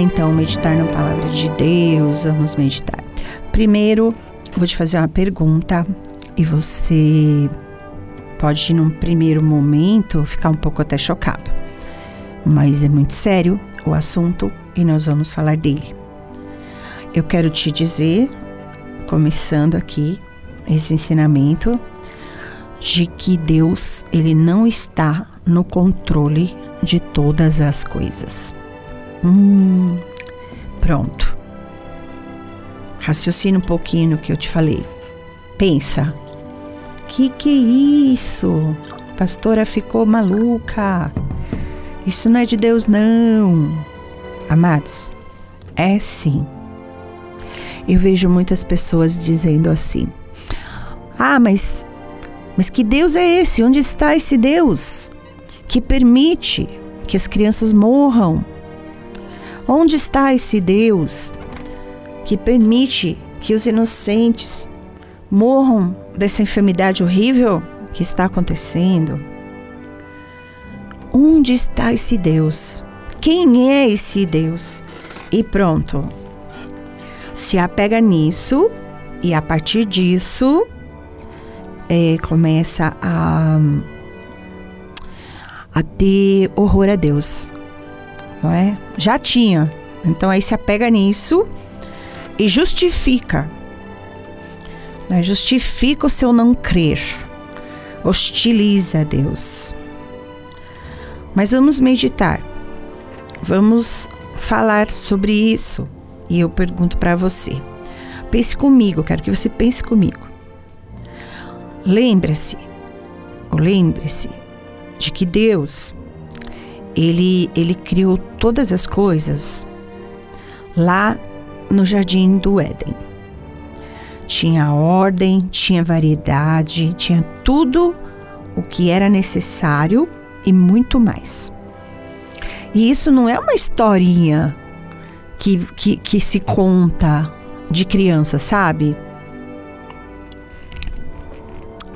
então meditar na palavra de Deus, vamos meditar. Primeiro, vou te fazer uma pergunta e você pode, num primeiro momento, ficar um pouco até chocado. Mas é muito sério o assunto e nós vamos falar dele. Eu quero te dizer, começando aqui esse ensinamento, de que Deus, ele não está no controle de todas as coisas. Hum, pronto. Raciocina um pouquinho no que eu te falei. Pensa. Que que é isso? A pastora ficou maluca. Isso não é de Deus não. Amados, é sim. Eu vejo muitas pessoas dizendo assim: "Ah, mas mas que Deus é esse? Onde está esse Deus que permite que as crianças morram? Onde está esse Deus que permite que os inocentes morram dessa enfermidade horrível que está acontecendo? Onde está esse Deus? Quem é esse Deus? E pronto. Se apega nisso e a partir disso é, começa a, a ter horror a Deus, não é? Já tinha. Então aí se apega nisso e justifica. Né? Justifica o seu não crer. Hostiliza a Deus. Mas vamos meditar. Vamos falar sobre isso. E eu pergunto para você. Pense comigo, quero que você pense comigo. Lembre-se, ou lembre-se de que Deus ele ele criou todas as coisas lá no jardim do Éden. Tinha ordem, tinha variedade, tinha tudo o que era necessário e muito mais. E isso não é uma historinha que, que, que se conta de criança, sabe?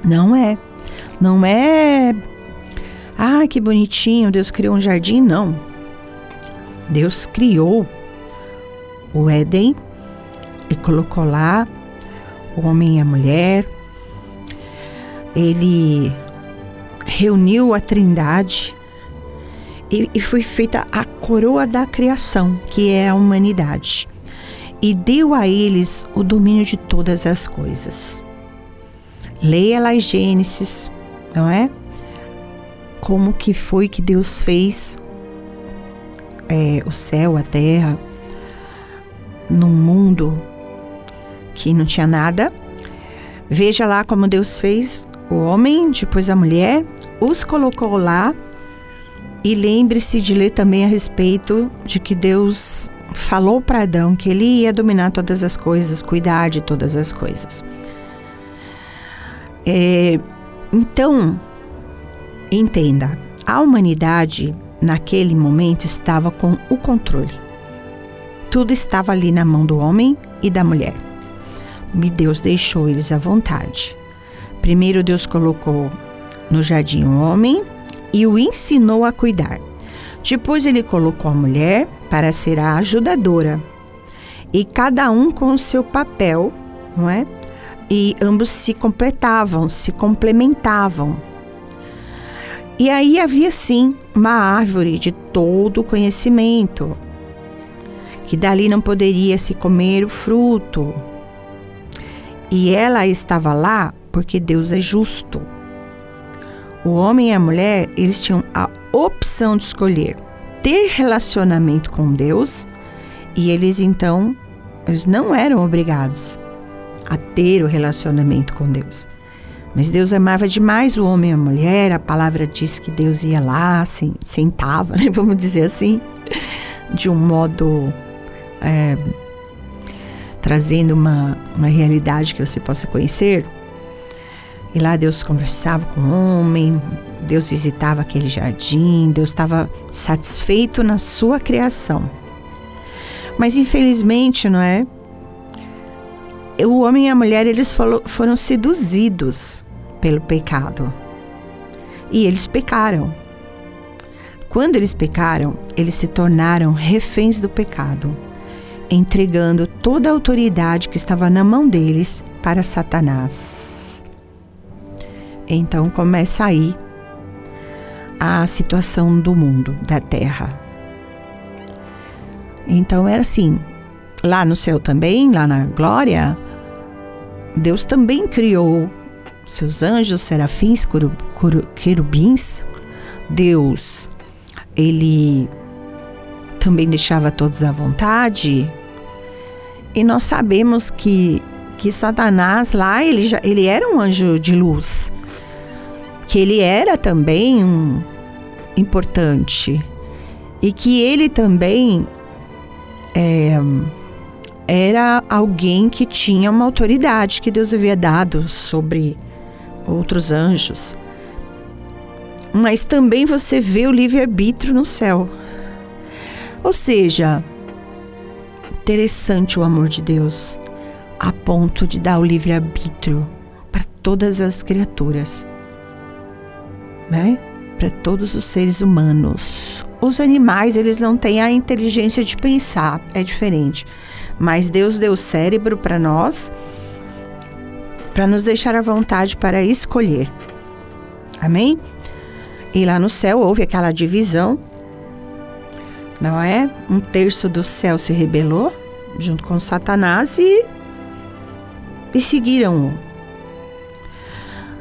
Não é. Não é. Ah, que bonitinho, Deus criou um jardim. Não. Deus criou o Éden e colocou lá o homem e a mulher. Ele reuniu a Trindade e, e foi feita a coroa da criação, que é a humanidade, e deu a eles o domínio de todas as coisas. Leia lá Gênesis, não é? Como que foi que Deus fez é, o céu, a terra, num mundo que não tinha nada. Veja lá como Deus fez o homem, depois a mulher, os colocou lá. E lembre-se de ler também a respeito de que Deus falou para Adão que ele ia dominar todas as coisas, cuidar de todas as coisas. É, então, entenda, a humanidade naquele momento estava com o controle. Tudo estava ali na mão do homem e da mulher. E Deus deixou eles à vontade. Primeiro, Deus colocou no jardim o homem e o ensinou a cuidar. Depois, ele colocou a mulher para ser a ajudadora. E cada um com o seu papel, não é? e ambos se completavam, se complementavam. E aí havia sim uma árvore de todo o conhecimento, que dali não poderia se comer o fruto. E ela estava lá porque Deus é justo. O homem e a mulher, eles tinham a opção de escolher ter relacionamento com Deus e eles então eles não eram obrigados a ter o relacionamento com Deus. Mas Deus amava demais o homem e a mulher, a palavra diz que Deus ia lá, sentava, né, vamos dizer assim, de um modo é, trazendo uma, uma realidade que você possa conhecer. E lá Deus conversava com o homem, Deus visitava aquele jardim, Deus estava satisfeito na sua criação. Mas infelizmente, não é? O homem e a mulher eles foram seduzidos pelo pecado. E eles pecaram. quando eles pecaram, eles se tornaram reféns do pecado, entregando toda a autoridade que estava na mão deles para Satanás. Então começa aí a situação do mundo, da terra. Então era assim, lá no céu também, lá na glória, Deus também criou seus anjos, serafins, querubins. Deus, ele também deixava todos à vontade. E nós sabemos que, que Satanás lá, ele, já, ele era um anjo de luz. Que ele era também um importante. E que ele também é, era alguém que tinha uma autoridade que Deus havia dado sobre outros anjos. Mas também você vê o livre-arbítrio no céu. Ou seja, interessante o amor de Deus a ponto de dar o livre-arbítrio para todas as criaturas, né? Para todos os seres humanos. Os animais, eles não têm a inteligência de pensar, é diferente. Mas Deus deu o cérebro para nós, para nos deixar à vontade para escolher. Amém? E lá no céu houve aquela divisão, não é? Um terço do céu se rebelou junto com Satanás e, e seguiram-o.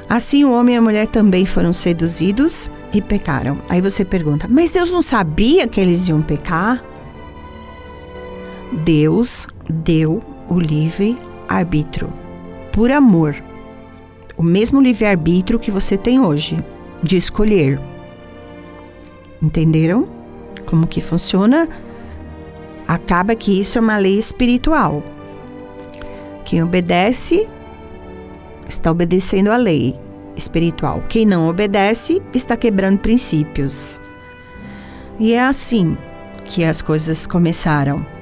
Assim o homem e a mulher também foram seduzidos e pecaram. Aí você pergunta, mas Deus não sabia que eles iam pecar? Deus deu o livre arbítrio por amor. O mesmo livre arbítrio que você tem hoje de escolher. Entenderam como que funciona? Acaba que isso é uma lei espiritual. Quem obedece está obedecendo a lei espiritual. Quem não obedece está quebrando princípios. E é assim que as coisas começaram.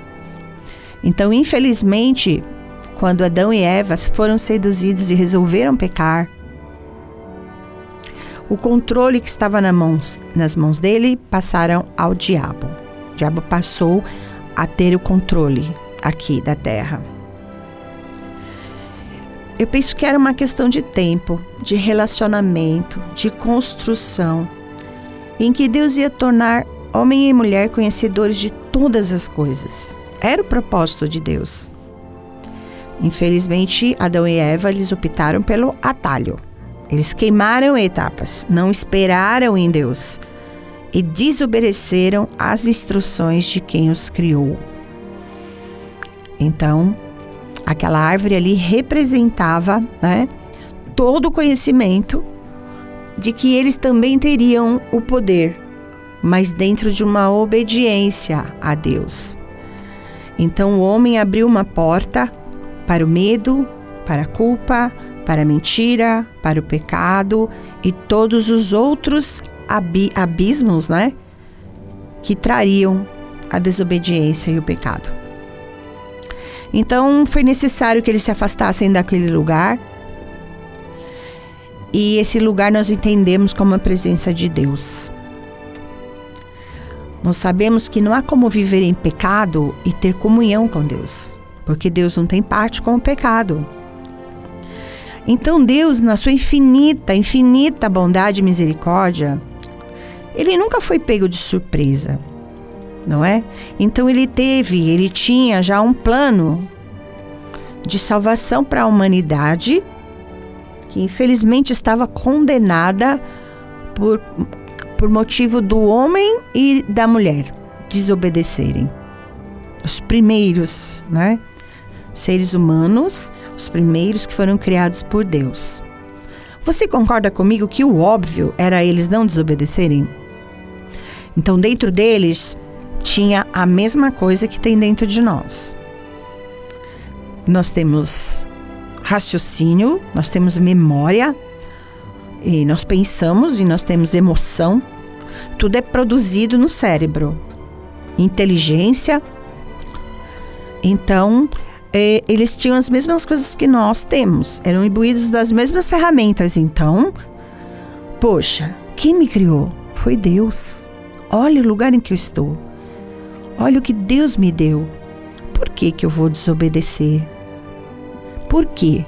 Então, infelizmente, quando Adão e Eva foram seduzidos e resolveram pecar, o controle que estava mãos, nas mãos dele passaram ao diabo. O diabo passou a ter o controle aqui da terra. Eu penso que era uma questão de tempo, de relacionamento, de construção, em que Deus ia tornar homem e mulher conhecedores de todas as coisas. Era o propósito de Deus. Infelizmente, Adão e Eva eles optaram pelo atalho. Eles queimaram etapas, não esperaram em Deus e desobedeceram às instruções de quem os criou. Então, aquela árvore ali representava né, todo o conhecimento de que eles também teriam o poder, mas dentro de uma obediência a Deus. Então o homem abriu uma porta para o medo, para a culpa, para a mentira, para o pecado e todos os outros abismos, né? Que trariam a desobediência e o pecado. Então foi necessário que eles se afastassem daquele lugar. E esse lugar nós entendemos como a presença de Deus. Nós sabemos que não há como viver em pecado e ter comunhão com Deus, porque Deus não tem parte com o pecado. Então Deus, na sua infinita, infinita bondade e misericórdia, ele nunca foi pego de surpresa, não é? Então ele teve, ele tinha já um plano de salvação para a humanidade que infelizmente estava condenada por por motivo do homem e da mulher desobedecerem. Os primeiros, né? Seres humanos, os primeiros que foram criados por Deus. Você concorda comigo que o óbvio era eles não desobedecerem? Então, dentro deles tinha a mesma coisa que tem dentro de nós. Nós temos raciocínio, nós temos memória, e nós pensamos e nós temos emoção, tudo é produzido no cérebro. Inteligência. Então, é, eles tinham as mesmas coisas que nós temos, eram imbuídos das mesmas ferramentas. Então, poxa, quem me criou? Foi Deus. Olha o lugar em que eu estou. Olha o que Deus me deu. Por que, que eu vou desobedecer? Por quê?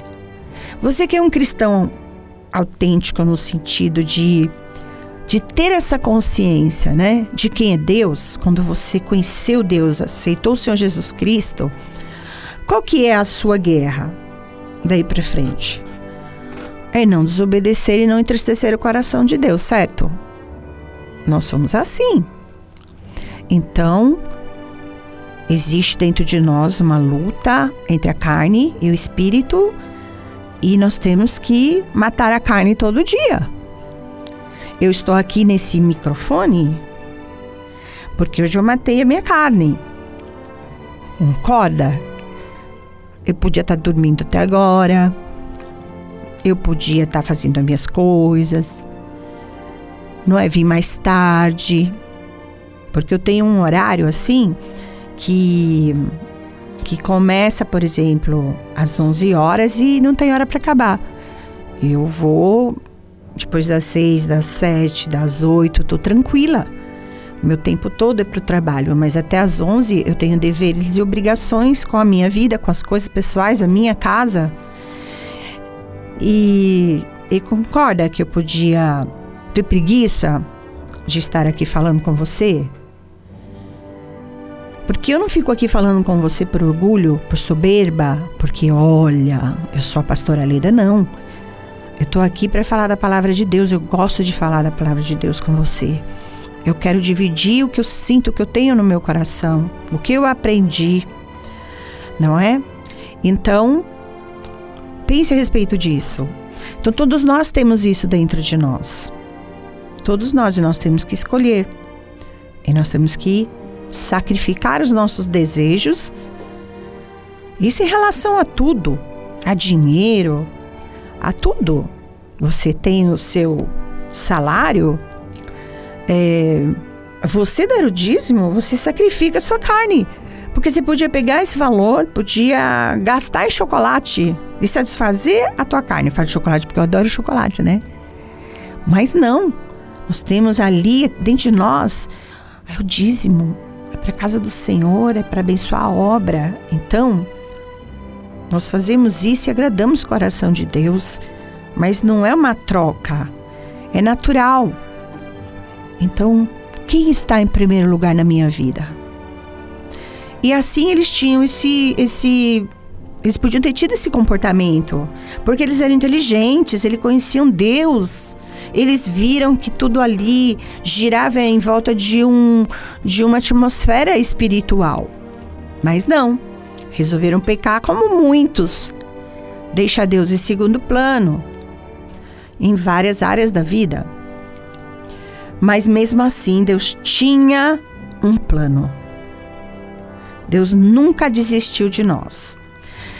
Você que é um cristão autêntico no sentido de de ter essa consciência, né, de quem é Deus, quando você conheceu Deus, aceitou o Senhor Jesus Cristo, qual que é a sua guerra daí para frente? É não desobedecer e não entristecer o coração de Deus, certo? Nós somos assim. Então, existe dentro de nós uma luta entre a carne e o espírito, e nós temos que matar a carne todo dia. Eu estou aqui nesse microfone porque hoje eu matei a minha carne. Concorda? Eu podia estar dormindo até agora. Eu podia estar fazendo as minhas coisas. Não é vir mais tarde. Porque eu tenho um horário assim que que começa, por exemplo, às 11 horas e não tem hora para acabar. Eu vou depois das seis, das sete, das oito, tô tranquila. Meu tempo todo é para o trabalho, mas até às onze eu tenho deveres e obrigações com a minha vida, com as coisas pessoais, a minha casa. E, e concorda que eu podia ter preguiça de estar aqui falando com você? Porque eu não fico aqui falando com você por orgulho, por soberba, porque olha, eu sou a pastora Leda, não. Eu estou aqui para falar da palavra de Deus. Eu gosto de falar da palavra de Deus com você. Eu quero dividir o que eu sinto, o que eu tenho no meu coração, o que eu aprendi, não é? Então, pense a respeito disso. Então, todos nós temos isso dentro de nós. Todos nós, e nós temos que escolher. E nós temos que sacrificar os nossos desejos. Isso em relação a tudo, a dinheiro, a tudo. Você tem o seu salário, é, você dar o dízimo, você sacrifica a sua carne. Porque você podia pegar esse valor, podia gastar em chocolate e satisfazer a tua carne. De chocolate porque eu adoro chocolate, né? Mas não. Nós temos ali dentro de nós é o dízimo, é para casa do Senhor, é para abençoar a obra. Então, nós fazemos isso e agradamos o coração de Deus, mas não é uma troca, é natural. Então, quem está em primeiro lugar na minha vida? E assim eles tinham esse, esse eles podiam ter tido esse comportamento, porque eles eram inteligentes, eles conheciam Deus. Eles viram que tudo ali girava em volta de um de uma atmosfera espiritual. Mas não resolveram pecar como muitos. Deixa Deus em segundo plano em várias áreas da vida. Mas mesmo assim, Deus tinha um plano. Deus nunca desistiu de nós.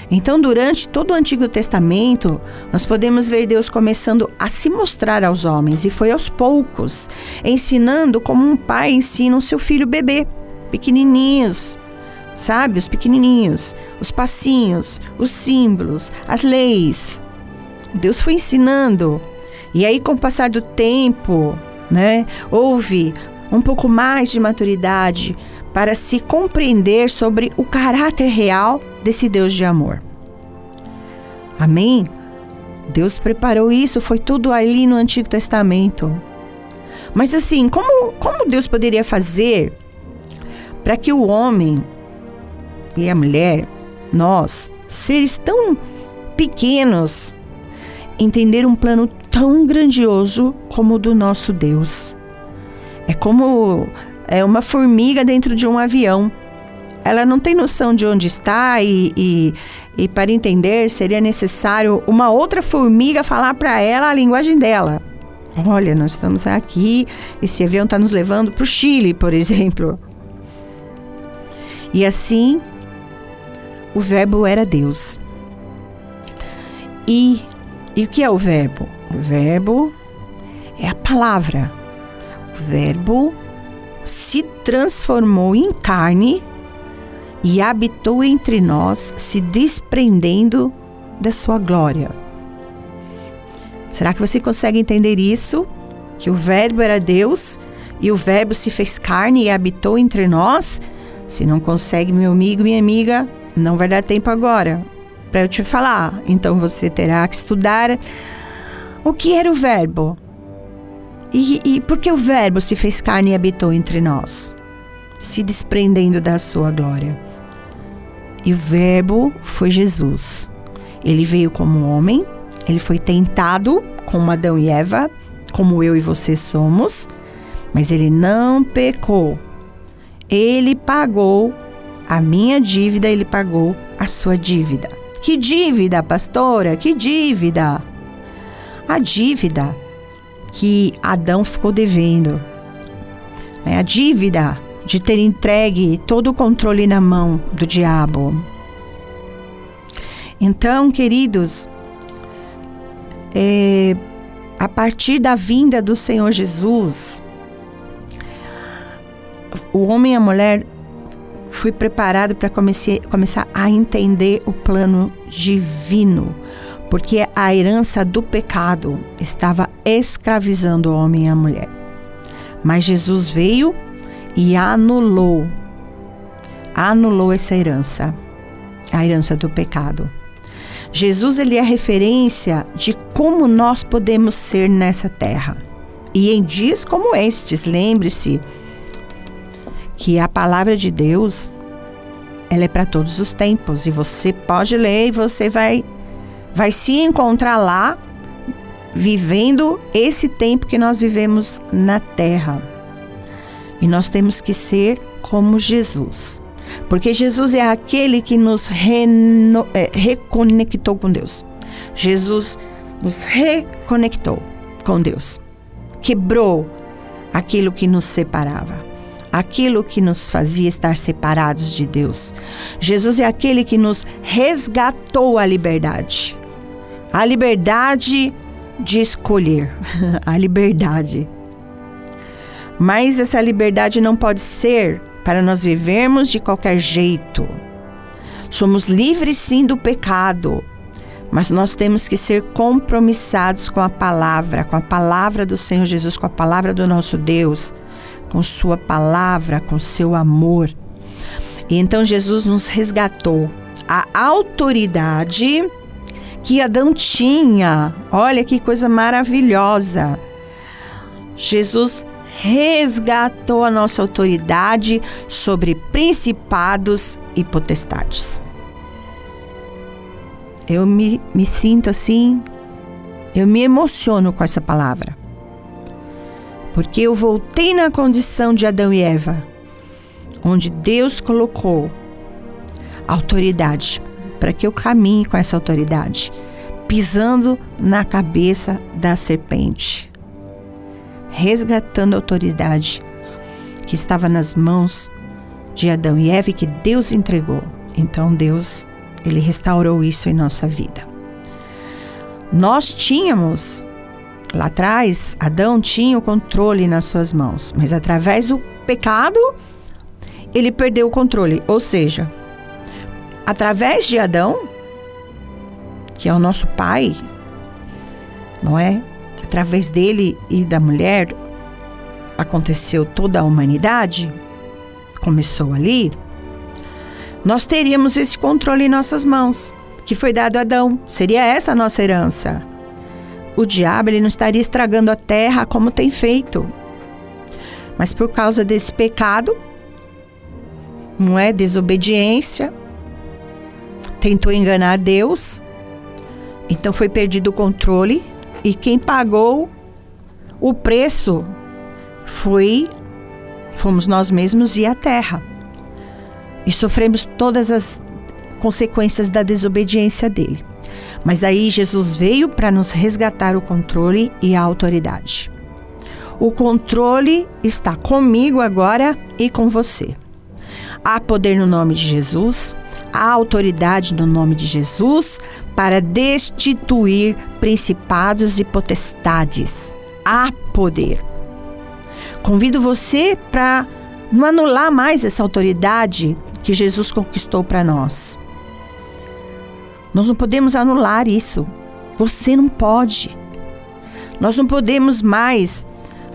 Então, durante todo o Antigo Testamento, nós podemos ver Deus começando a se mostrar aos homens, e foi aos poucos, ensinando como um pai ensina o seu filho bebê, pequenininhos, sabe? Os pequenininhos, os passinhos, os símbolos, as leis. Deus foi ensinando. E aí, com o passar do tempo, né, houve um pouco mais de maturidade para se compreender sobre o caráter real desse Deus de amor. Amém? Deus preparou isso, foi tudo ali no Antigo Testamento. Mas assim, como, como Deus poderia fazer para que o homem e a mulher, nós, seres tão pequenos, entender um plano tão grandioso como o do nosso Deus. É como é uma formiga dentro de um avião. Ela não tem noção de onde está e, e, e para entender seria necessário uma outra formiga falar para ela a linguagem dela. Olha, nós estamos aqui, esse avião está nos levando para o Chile, por exemplo. E assim o Verbo era Deus. E, e o que é o Verbo? O Verbo é a palavra. O Verbo se transformou em carne e habitou entre nós, se desprendendo da sua glória. Será que você consegue entender isso? Que o Verbo era Deus e o Verbo se fez carne e habitou entre nós? Se não consegue, meu amigo, minha amiga, não vai dar tempo agora para eu te falar. Então você terá que estudar o que era o Verbo. E, e por que o Verbo se fez carne e habitou entre nós, se desprendendo da sua glória? E o Verbo foi Jesus. Ele veio como homem, ele foi tentado como Adão e Eva, como eu e você somos, mas ele não pecou. Ele pagou a minha dívida, ele pagou a sua dívida. Que dívida, pastora? Que dívida? A dívida que Adão ficou devendo. É a dívida de ter entregue todo o controle na mão do diabo. Então, queridos, é, a partir da vinda do Senhor Jesus, o homem e a mulher foi preparado para começar a entender o plano divino, porque a herança do pecado estava escravizando o homem e a mulher. Mas Jesus veio e anulou anulou essa herança, a herança do pecado. Jesus ele é referência de como nós podemos ser nessa terra. E em dias como estes, lembre-se, que a palavra de Deus ela é para todos os tempos e você pode ler e você vai vai se encontrar lá vivendo esse tempo que nós vivemos na terra. E nós temos que ser como Jesus. Porque Jesus é aquele que nos reno, é, reconectou com Deus. Jesus nos reconectou com Deus. Quebrou aquilo que nos separava aquilo que nos fazia estar separados de Deus. Jesus é aquele que nos resgatou a liberdade. A liberdade de escolher. a liberdade. Mas essa liberdade não pode ser para nós vivermos de qualquer jeito. Somos livres sim do pecado, mas nós temos que ser compromissados com a palavra, com a palavra do Senhor Jesus, com a palavra do nosso Deus com Sua palavra, com seu amor. E então Jesus nos resgatou a autoridade que Adão tinha. Olha que coisa maravilhosa. Jesus resgatou a nossa autoridade sobre principados e potestades. Eu me, me sinto assim, eu me emociono com essa palavra porque eu voltei na condição de Adão e Eva, onde Deus colocou autoridade para que eu caminhe com essa autoridade, pisando na cabeça da serpente, resgatando a autoridade que estava nas mãos de Adão e Eva que Deus entregou. Então Deus, ele restaurou isso em nossa vida. Nós tínhamos Lá atrás, Adão tinha o controle nas suas mãos, mas através do pecado, ele perdeu o controle. Ou seja, através de Adão, que é o nosso pai, não é? Através dele e da mulher aconteceu toda a humanidade, começou ali. Nós teríamos esse controle em nossas mãos, que foi dado a Adão. Seria essa a nossa herança o diabo ele não estaria estragando a terra como tem feito. Mas por causa desse pecado, não é desobediência, tentou enganar Deus, então foi perdido o controle e quem pagou o preço foi fomos nós mesmos e a terra. E sofremos todas as consequências da desobediência dele. Mas aí Jesus veio para nos resgatar o controle e a autoridade. O controle está comigo agora e com você. Há poder no nome de Jesus, há autoridade no nome de Jesus para destituir principados e potestades. Há poder. Convido você para não anular mais essa autoridade que Jesus conquistou para nós. Nós não podemos anular isso. Você não pode. Nós não podemos mais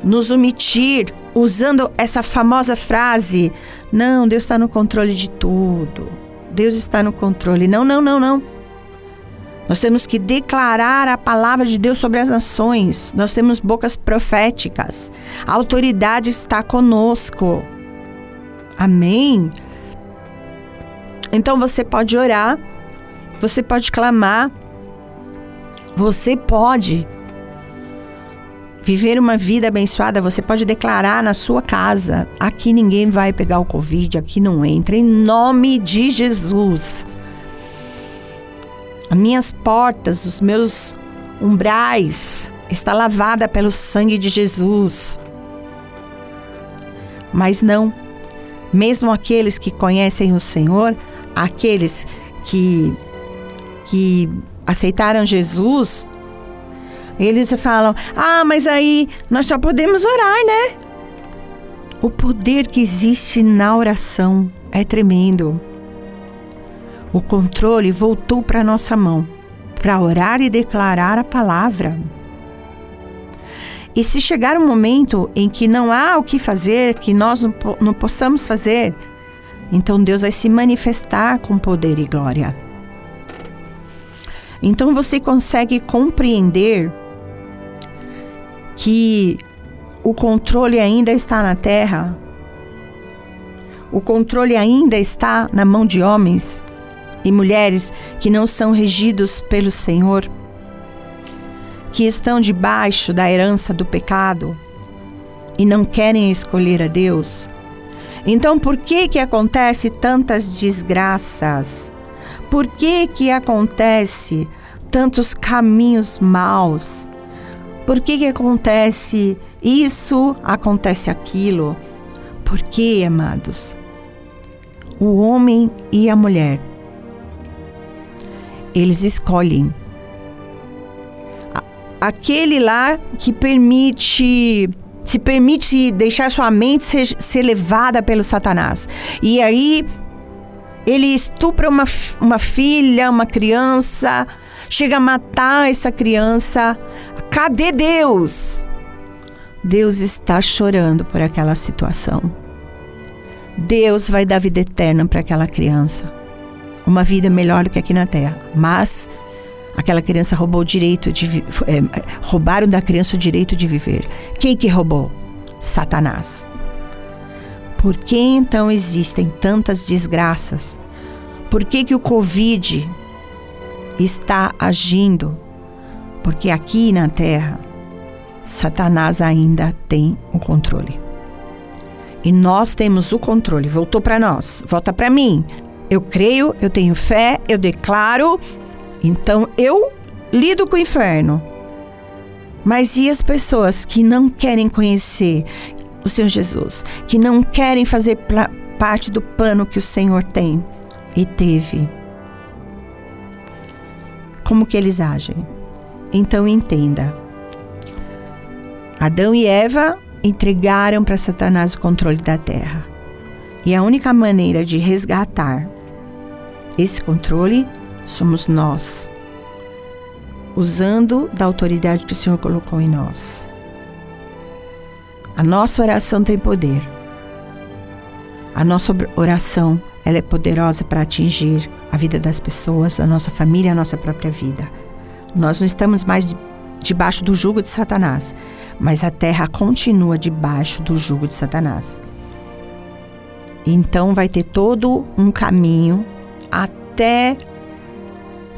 nos omitir usando essa famosa frase: não, Deus está no controle de tudo. Deus está no controle. Não, não, não, não. Nós temos que declarar a palavra de Deus sobre as nações. Nós temos bocas proféticas. A autoridade está conosco. Amém. Então você pode orar, você pode clamar, você pode viver uma vida abençoada, você pode declarar na sua casa: aqui ninguém vai pegar o Covid, aqui não entra, em nome de Jesus. As minhas portas, os meus umbrais, está lavada pelo sangue de Jesus. Mas não, mesmo aqueles que conhecem o Senhor, aqueles que, que aceitaram Jesus, eles falam: ah, mas aí nós só podemos orar, né? O poder que existe na oração é tremendo. O controle voltou para nossa mão para orar e declarar a palavra. E se chegar um momento em que não há o que fazer, que nós não, não possamos fazer, então Deus vai se manifestar com poder e glória. Então você consegue compreender que o controle ainda está na terra, o controle ainda está na mão de homens e mulheres que não são regidos pelo Senhor, que estão debaixo da herança do pecado e não querem escolher a Deus. Então, por que que acontece tantas desgraças? Por que que acontece tantos caminhos maus? Por que que acontece isso, acontece aquilo? Porque, amados, o homem e a mulher eles escolhem aquele lá que permite se permite deixar sua mente ser, ser levada pelo Satanás. E aí ele estupra uma, uma filha, uma criança, chega a matar essa criança. Cadê Deus? Deus está chorando por aquela situação. Deus vai dar vida eterna para aquela criança. Uma vida melhor do que aqui na terra. Mas Aquela criança roubou o direito de é, roubaram da criança o direito de viver. Quem que roubou? Satanás. Por que então existem tantas desgraças? Por que que o Covid está agindo? Porque aqui na Terra Satanás ainda tem o controle. E nós temos o controle. Voltou para nós, volta para mim. Eu creio, eu tenho fé, eu declaro então eu lido com o inferno. Mas e as pessoas que não querem conhecer o Senhor Jesus, que não querem fazer parte do plano que o Senhor tem e teve? Como que eles agem? Então entenda. Adão e Eva entregaram para Satanás o controle da terra. E a única maneira de resgatar esse controle somos nós, usando da autoridade que o Senhor colocou em nós. A nossa oração tem poder. A nossa oração ela é poderosa para atingir a vida das pessoas, a nossa família, a nossa própria vida. Nós não estamos mais debaixo do jugo de Satanás, mas a terra continua debaixo do jugo de Satanás. Então vai ter todo um caminho até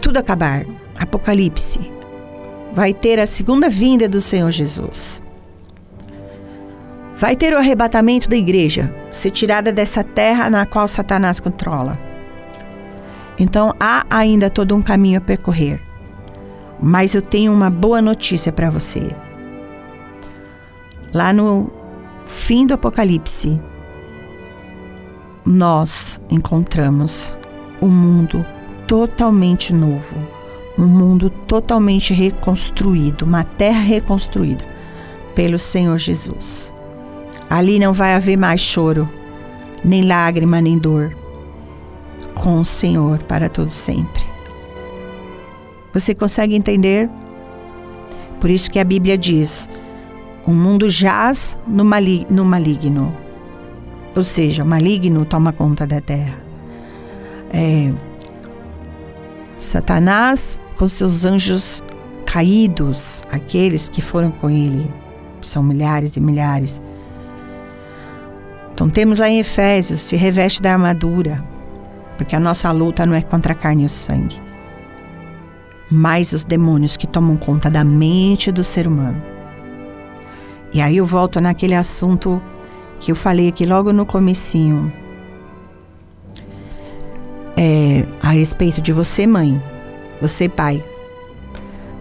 tudo acabar. Apocalipse. Vai ter a segunda vinda do Senhor Jesus. Vai ter o arrebatamento da igreja, ser tirada dessa terra na qual Satanás controla. Então há ainda todo um caminho a percorrer. Mas eu tenho uma boa notícia para você. Lá no fim do Apocalipse, nós encontramos o mundo totalmente novo, um mundo totalmente reconstruído, uma terra reconstruída pelo Senhor Jesus. Ali não vai haver mais choro, nem lágrima, nem dor, com o Senhor para todo sempre. Você consegue entender? Por isso que a Bíblia diz: O mundo jaz no, mali no maligno. Ou seja, o maligno toma conta da terra. É, Satanás, com seus anjos caídos, aqueles que foram com ele, são milhares e milhares. Então temos lá em Efésios, se reveste da armadura, porque a nossa luta não é contra a carne e o sangue, mas os demônios que tomam conta da mente do ser humano. E aí eu volto naquele assunto que eu falei aqui logo no comecinho, é, a respeito de você, mãe, você, pai,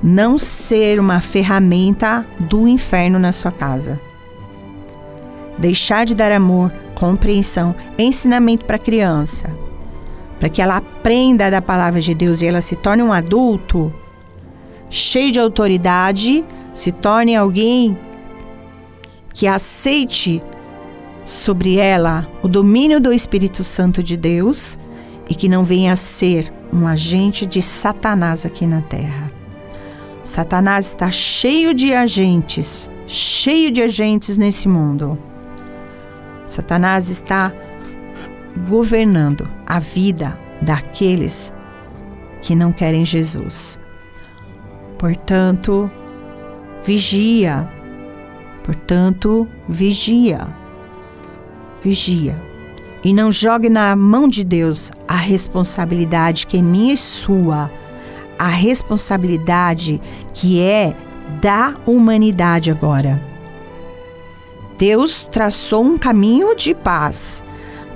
não ser uma ferramenta do inferno na sua casa. Deixar de dar amor, compreensão, ensinamento para a criança, para que ela aprenda da palavra de Deus e ela se torne um adulto cheio de autoridade, se torne alguém que aceite sobre ela o domínio do Espírito Santo de Deus e que não venha a ser um agente de Satanás aqui na terra. Satanás está cheio de agentes, cheio de agentes nesse mundo. Satanás está governando a vida daqueles que não querem Jesus. Portanto, vigia. Portanto, vigia. Vigia. E não jogue na mão de Deus a responsabilidade que é minha e sua a responsabilidade que é da humanidade agora. Deus traçou um caminho de paz.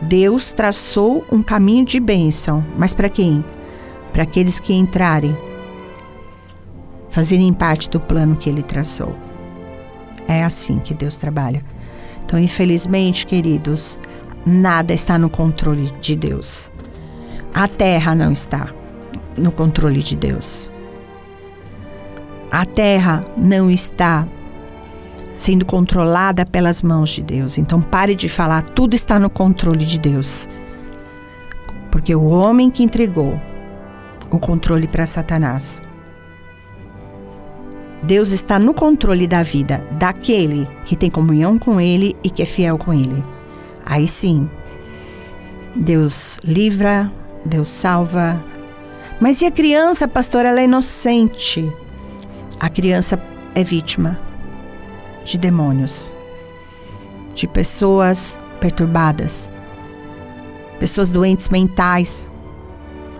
Deus traçou um caminho de bênção. Mas para quem? Para aqueles que entrarem, fazerem parte do plano que ele traçou. É assim que Deus trabalha. Então, infelizmente, queridos, nada está no controle de Deus. A terra não está no controle de Deus. A terra não está sendo controlada pelas mãos de Deus. Então pare de falar, tudo está no controle de Deus. Porque o homem que entregou o controle para Satanás. Deus está no controle da vida daquele que tem comunhão com ele e que é fiel com ele. Aí sim, Deus livra, Deus salva, mas e a criança, pastor? Ela é inocente. A criança é vítima de demônios, de pessoas perturbadas, pessoas doentes mentais,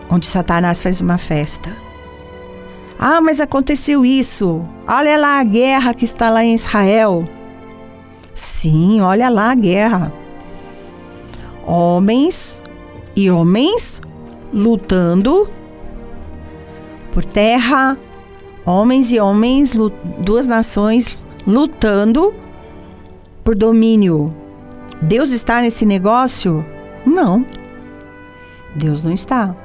onde Satanás faz uma festa. Ah, mas aconteceu isso. Olha lá a guerra que está lá em Israel. Sim, olha lá a guerra. Homens e homens lutando por terra, homens e homens, duas nações lutando por domínio. Deus está nesse negócio? Não. Deus não está.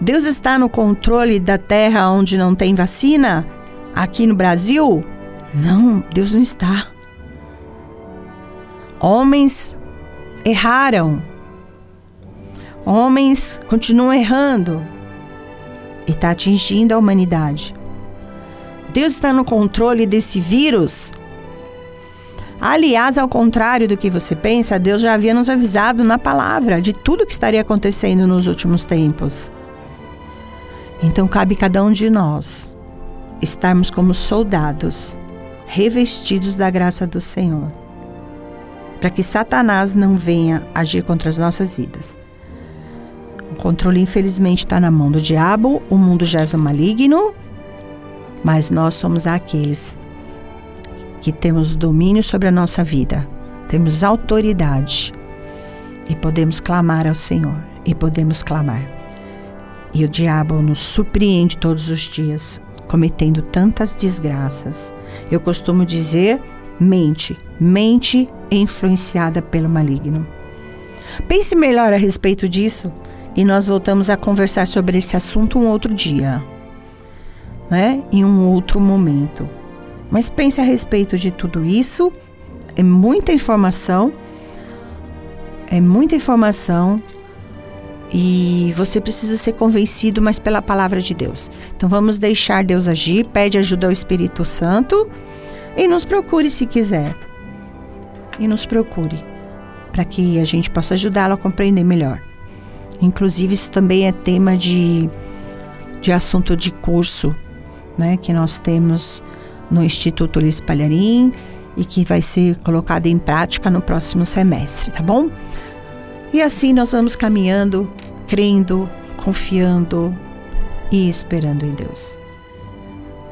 Deus está no controle da terra onde não tem vacina? Aqui no Brasil? Não, Deus não está. Homens erraram. Homens continuam errando e está atingindo a humanidade. Deus está no controle desse vírus? Aliás, ao contrário do que você pensa, Deus já havia nos avisado na palavra de tudo que estaria acontecendo nos últimos tempos. Então cabe cada um de nós estarmos como soldados, revestidos da graça do Senhor, para que Satanás não venha agir contra as nossas vidas. O controle, infelizmente, está na mão do diabo, o mundo já é maligno, mas nós somos aqueles que temos domínio sobre a nossa vida, temos autoridade e podemos clamar ao Senhor e podemos clamar. E o diabo nos surpreende todos os dias, cometendo tantas desgraças. Eu costumo dizer: mente, mente influenciada pelo maligno. Pense melhor a respeito disso e nós voltamos a conversar sobre esse assunto um outro dia, né? Em um outro momento. Mas pense a respeito de tudo isso. É muita informação. É muita informação. E você precisa ser convencido, mas pela palavra de Deus. Então vamos deixar Deus agir, pede ajuda ao Espírito Santo E nos procure se quiser. E nos procure para que a gente possa ajudá-lo a compreender melhor. Inclusive, isso também é tema de, de assunto de curso né, que nós temos no Instituto Luiz Palharim e que vai ser colocado em prática no próximo semestre, tá bom? E assim nós vamos caminhando, crendo, confiando e esperando em Deus.